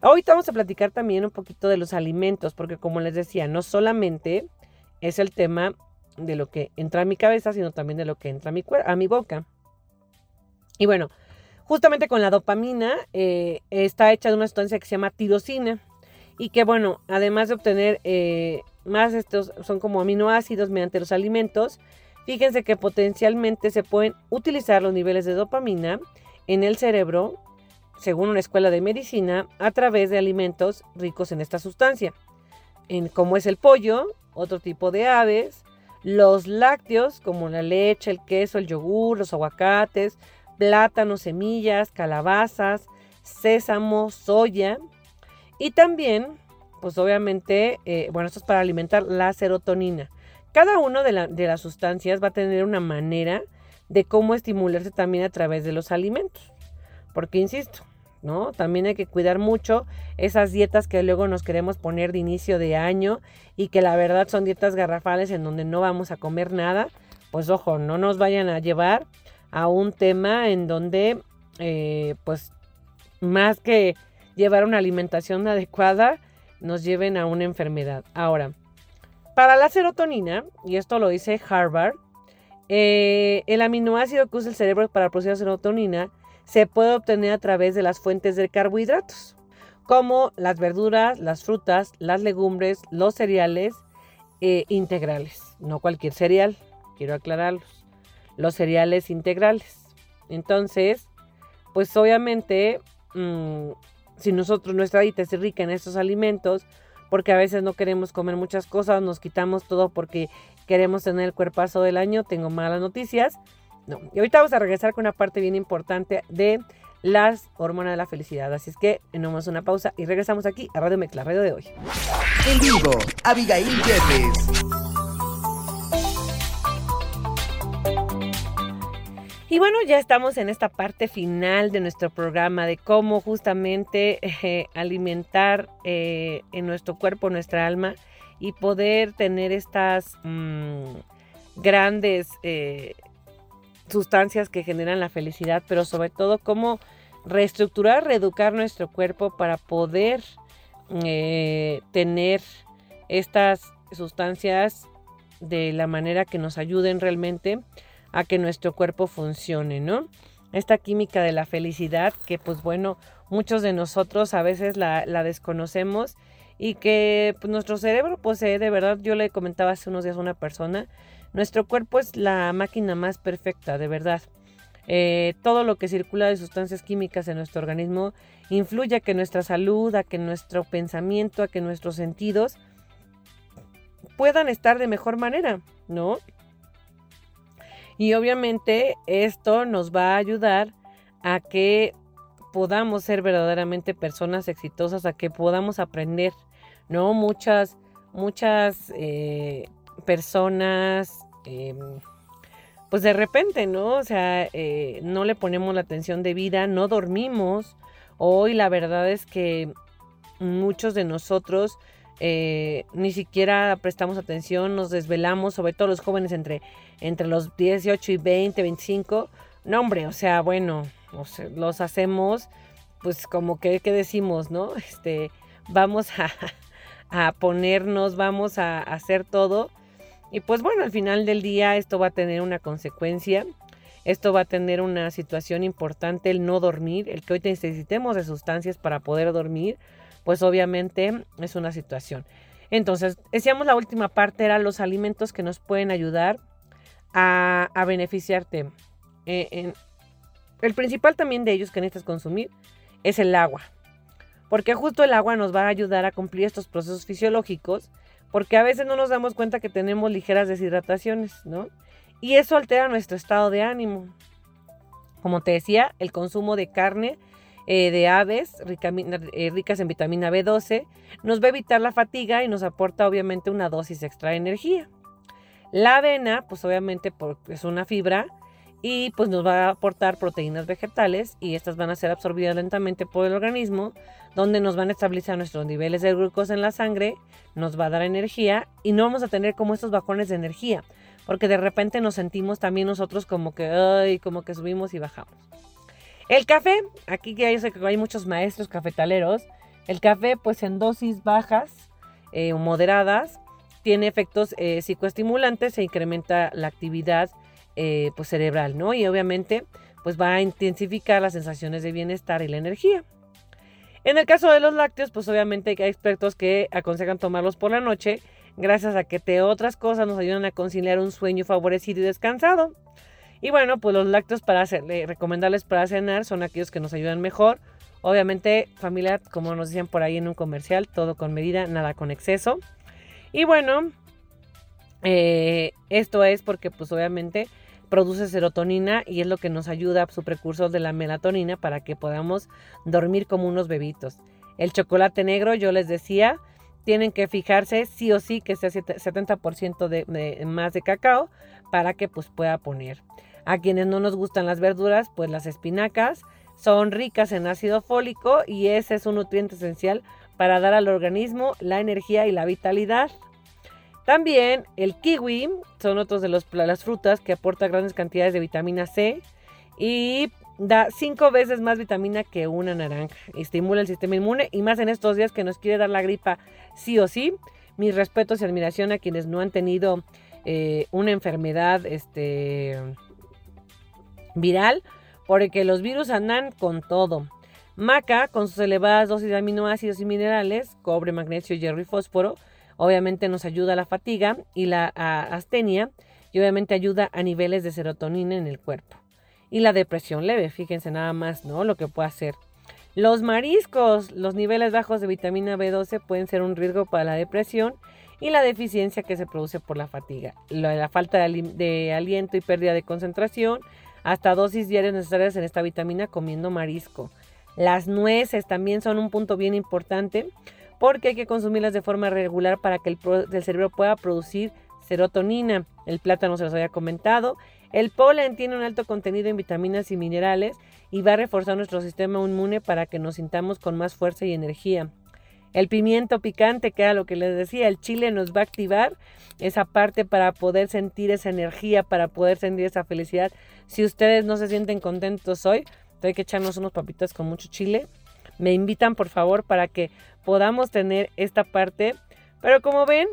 Ahorita vamos a platicar también un poquito de los alimentos, porque como les decía, no solamente es el tema de lo que entra a mi cabeza, sino también de lo que entra a mi, a mi boca. Y bueno, justamente con la dopamina eh, está hecha de una sustancia que se llama tirosina y que bueno, además de obtener eh, más estos son como aminoácidos mediante los alimentos, fíjense que potencialmente se pueden utilizar los niveles de dopamina en el cerebro, según una escuela de medicina, a través de alimentos ricos en esta sustancia, en, como es el pollo, otro tipo de aves, los lácteos como la leche, el queso, el yogur, los aguacates, plátanos, semillas, calabazas, sésamo, soya y también, pues obviamente, eh, bueno, esto es para alimentar la serotonina. Cada una de, las sustancias va a tener una manera de cómo estimularse también a través de los alimentos. Porque, insisto, ¿no? También hay que cuidar mucho esas dietas que luego nos queremos poner de inicio de año y que la verdad son dietas garrafales en donde no vamos a comer nada. Pues ojo, no nos vayan a llevar a un tema en donde, eh, pues, más que llevar una alimentación adecuada, nos lleven a una enfermedad. Ahora, para la serotonina, y esto lo dice Harvard, eh, el aminoácido que usa el cerebro para producir serotonina se puede obtener a través de las fuentes de carbohidratos, como las verduras, las frutas, las legumbres, los cereales eh, integrales, no cualquier cereal, quiero aclararlos, los cereales integrales. Entonces, pues obviamente, mm, si nosotros, nuestra dieta es rica en estos alimentos, porque a veces no queremos comer muchas cosas, nos quitamos todo porque queremos tener el cuerpazo del año, tengo malas noticias, no. Y ahorita vamos a regresar con una parte bien importante de las hormonas de la felicidad. Así es que tomamos una pausa y regresamos aquí a Radio Mecla, radio de hoy. En vivo, Abigail Jeffres. Y bueno, ya estamos en esta parte final de nuestro programa de cómo justamente eh, alimentar eh, en nuestro cuerpo, nuestra alma y poder tener estas mmm, grandes eh, sustancias que generan la felicidad, pero sobre todo cómo reestructurar, reeducar nuestro cuerpo para poder tener estas sustancias de la manera que nos ayuden realmente a que nuestro cuerpo funcione, ¿no? Esta química de la felicidad que pues bueno, muchos de nosotros a veces la, desconocemos y que pues, nuestro cerebro posee de verdad, yo le comentaba hace unos días a una persona, nuestro cuerpo es la máquina más perfecta, de verdad. Eh, todo lo que circula de sustancias químicas en nuestro organismo influye a que nuestra salud, a que nuestro pensamiento, a que nuestros sentidos puedan estar de mejor manera, ¿no? Y obviamente esto nos va a ayudar a que podamos ser verdaderamente personas exitosas, a que podamos aprender, ¿no? Muchas, muchas eh, personas, em, pues de repente, ¿no? O sea, eh, no le ponemos la atención debida, no dormimos. Hoy la verdad es que muchos de nosotros eh, ni siquiera prestamos atención, nos desvelamos, sobre todo los jóvenes entre, entre los 18 y 20, 25. No, hombre, o sea, bueno, los hacemos, pues como que, ¿qué decimos, no? Este, vamos (laughs) a, a ponernos, vamos a hacer todo y pues bueno, al final del día esto va a tener una consecuencia, esto va a tener una situación importante, el no dormir, el que hoy necesitemos de sustancias para poder dormir, pues obviamente es una situación. Entonces, decíamos la última parte era los alimentos que nos pueden ayudar a, beneficiarte. Eh, el principal también de ellos que necesitas consumir es el agua. Porque justo el agua nos va a ayudar a cumplir estos procesos fisiológicos porque a veces no nos damos cuenta que tenemos ligeras deshidrataciones, ¿no? Y eso altera nuestro estado de ánimo. Como te decía, el consumo de carne eh, de aves eh, ricas en vitamina B12 nos va a evitar la fatiga y nos aporta obviamente una dosis extra de energía. La avena, pues obviamente es una fibra y pues nos va a aportar proteínas vegetales y estas van a ser absorbidas lentamente por el organismo, donde nos van a estabilizar nuestros niveles de glucosa en la sangre, nos va a dar energía y no vamos a tener como estos bajones de energía, porque de repente nos sentimos también nosotros como que, ay, como que subimos y bajamos. El café, aquí que hay muchos maestros cafetaleros, el café pues en dosis bajas eh, o moderadas tiene efectos eh, psicoestimulantes e incrementa la actividad eh, pues cerebral, ¿no? Y obviamente pues va a intensificar las sensaciones de bienestar y la energía. En el caso de los lácteos, pues obviamente hay expertos que aconsejan tomarlos por la noche gracias a que te otras cosas nos ayudan a conciliar un sueño favorecido y descansado. Y bueno, pues los lácteos para hacer, recomendables para cenar son aquellos que nos ayudan mejor. Obviamente, familia, como nos decían por ahí en un comercial, todo con medida, nada con exceso. Y bueno, eh, esto es porque pues obviamente produce serotonina y es lo que nos ayuda, su precursor de la melatonina, para que podamos dormir como unos bebitos. El chocolate negro, yo les decía, tienen que fijarse sí o sí que sea 70% de, más de cacao para que pues pueda poner. A quienes no nos gustan las verduras, pues las espinacas son ricas en ácido fólico y ese es un nutriente esencial para dar al organismo la energía y la vitalidad. También el kiwi son otros de las frutas que aportan grandes cantidades de vitamina C y da cinco veces más vitamina que una naranja. Estimula el sistema inmune y más en estos días que nos quiere dar la gripa sí o sí. Mis respetos y admiración a quienes no han tenido eh, una enfermedad este, viral, porque los virus andan con todo. Maca, con sus elevadas dosis de aminoácidos y minerales, cobre, magnesio, hierro y fósforo, obviamente nos ayuda a la fatiga y la astenia y obviamente ayuda a niveles de serotonina en el cuerpo. Y la depresión leve, fíjense nada más, ¿no? Lo que puede hacer. Los mariscos, los niveles bajos de vitamina B12 pueden ser un riesgo para la depresión y la deficiencia que se produce por la fatiga, la, falta de, de, aliento y pérdida de concentración, hasta dosis diarias necesarias en esta vitamina comiendo marisco. Las nueces también son un punto bien importante porque hay que consumirlas de forma regular para que el, cerebro pueda producir serotonina. El plátano se los había comentado. El polen tiene un alto contenido en vitaminas y minerales y va a reforzar nuestro sistema inmune para que nos sintamos con más fuerza y energía. El pimiento picante, que era lo que les decía, el chile nos va a activar esa parte para poder sentir esa energía, para poder sentir esa felicidad. Si ustedes no se sienten contentos hoy, hay que echarnos unos papitas con mucho chile me invitan por favor para que podamos tener esta parte. Pero como ven,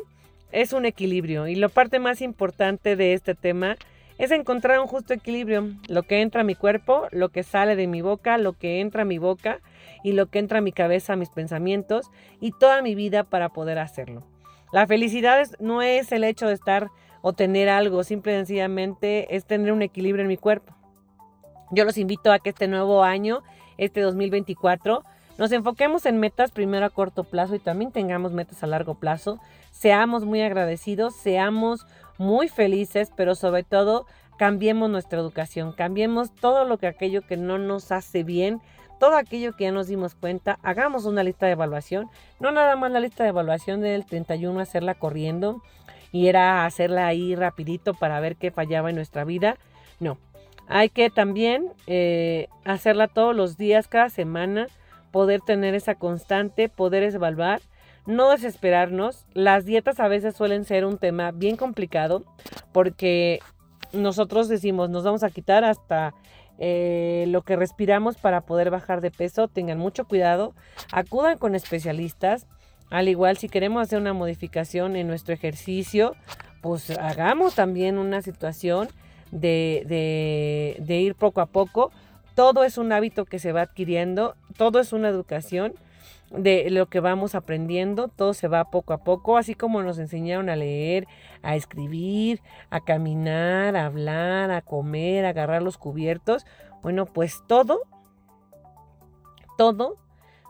es un equilibrio y la parte más importante de este tema es encontrar un justo equilibrio. Lo que entra a mi cuerpo, lo que sale de mi boca, lo que entra a mi boca y lo que entra a mi cabeza, mis pensamientos y toda mi vida para poder hacerlo. La felicidad no es el hecho de estar o tener algo, simple y sencillamente es tener un equilibrio en mi cuerpo. Yo los invito a que este nuevo año, este 2024, nos enfoquemos en metas primero a corto plazo y también tengamos metas a largo plazo. Seamos muy agradecidos, seamos muy felices, pero sobre todo cambiemos nuestra educación, cambiemos todo lo que aquello que no nos hace bien, todo aquello que ya nos dimos cuenta, hagamos una lista de evaluación, no nada más la lista de evaluación del 31 hacerla corriendo y era hacerla ahí rapidito para ver qué fallaba en nuestra vida, no, hay que también eh, hacerla todos los días, cada semana, poder tener esa constante, poder evaluar, no desesperarnos. Las dietas a veces suelen ser un tema bien complicado porque nosotros decimos, nos vamos a quitar hasta eh, lo que respiramos para poder bajar de peso. Tengan mucho cuidado, acudan con especialistas. Al igual, si queremos hacer una modificación en nuestro ejercicio, pues hagamos también una situación de, de, de ir poco a poco todo es un hábito que se va adquiriendo, todo es una educación de lo que vamos aprendiendo, todo se va poco a poco, así como nos enseñaron a leer, a escribir, a caminar, a hablar, a comer, a agarrar los cubiertos. Bueno, pues todo, todo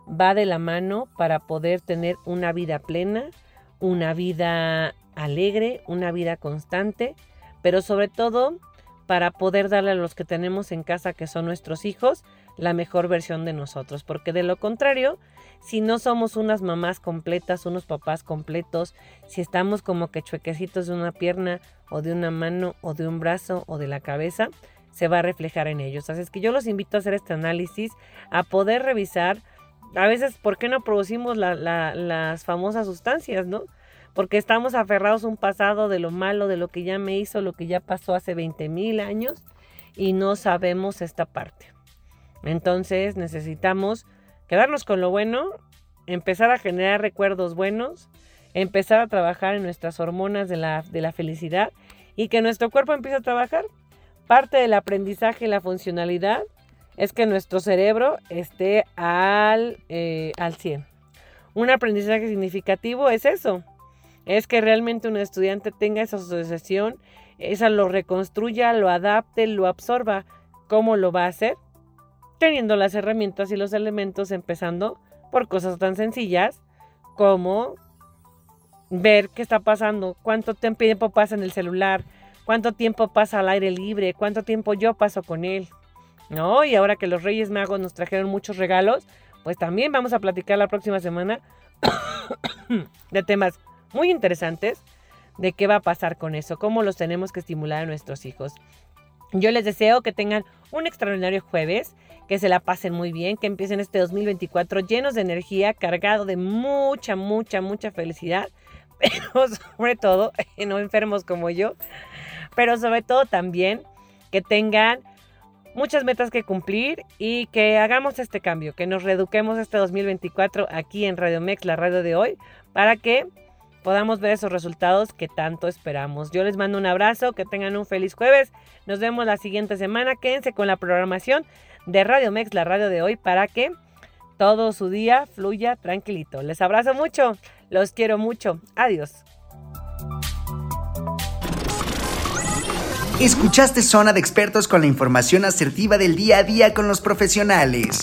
va de la mano para poder tener una vida plena, una vida alegre, una vida constante, pero sobre todo para poder darle a los que tenemos en casa, que son nuestros hijos, la mejor versión de nosotros. Porque de lo contrario, si no somos unas mamás completas, unos papás completos, si estamos como que chuequecitos de una pierna o de una mano o de un brazo o de la cabeza, se va a reflejar en ellos. Así es que yo los invito a hacer este análisis, a poder revisar, a veces, ¿por qué no producimos las famosas sustancias, no? porque estamos aferrados a un pasado de lo malo, de lo que ya me hizo, lo que ya pasó hace 20 mil años y no sabemos esta parte. Entonces necesitamos quedarnos con lo bueno, empezar a generar recuerdos buenos, empezar a trabajar en nuestras hormonas de la, de la felicidad y que nuestro cuerpo empiece a trabajar. Parte del aprendizaje y la funcionalidad es que nuestro cerebro esté al, eh, al 100. Un aprendizaje significativo es eso, es que realmente un estudiante tenga esa asociación, esa lo reconstruya, lo adapte, lo absorba. ¿Cómo lo va a hacer? Teniendo las herramientas y los elementos, empezando por cosas tan sencillas como ver qué está pasando, cuánto tiempo pasa en el celular, cuánto tiempo pasa al aire libre, cuánto tiempo yo paso con él. ¿No? Y ahora que los Reyes Magos nos trajeron muchos regalos, pues también vamos a platicar la próxima semana (coughs) de temas muy interesantes de qué va a pasar con eso, cómo los tenemos que estimular a nuestros hijos. Yo les deseo que tengan un extraordinario jueves, que se la pasen muy bien, que empiecen este 2024 llenos de energía, cargado de mucha, mucha, mucha felicidad, (laughs) pero sobre todo, no enfermos como yo, pero sobre todo también que tengan muchas metas que cumplir y que hagamos este cambio, que nos reeduquemos este 2024 aquí en Radio Mex, la radio de hoy, para que podamos ver esos resultados que tanto esperamos. Yo les mando un abrazo, que tengan un feliz jueves. Nos vemos la siguiente semana. Quédense con la programación de Radio Mex, la radio de hoy, para que todo su día fluya tranquilito. Les abrazo mucho, los quiero mucho. Adiós. Escuchaste Zona de Expertos con la información asertiva del día a día con los profesionales.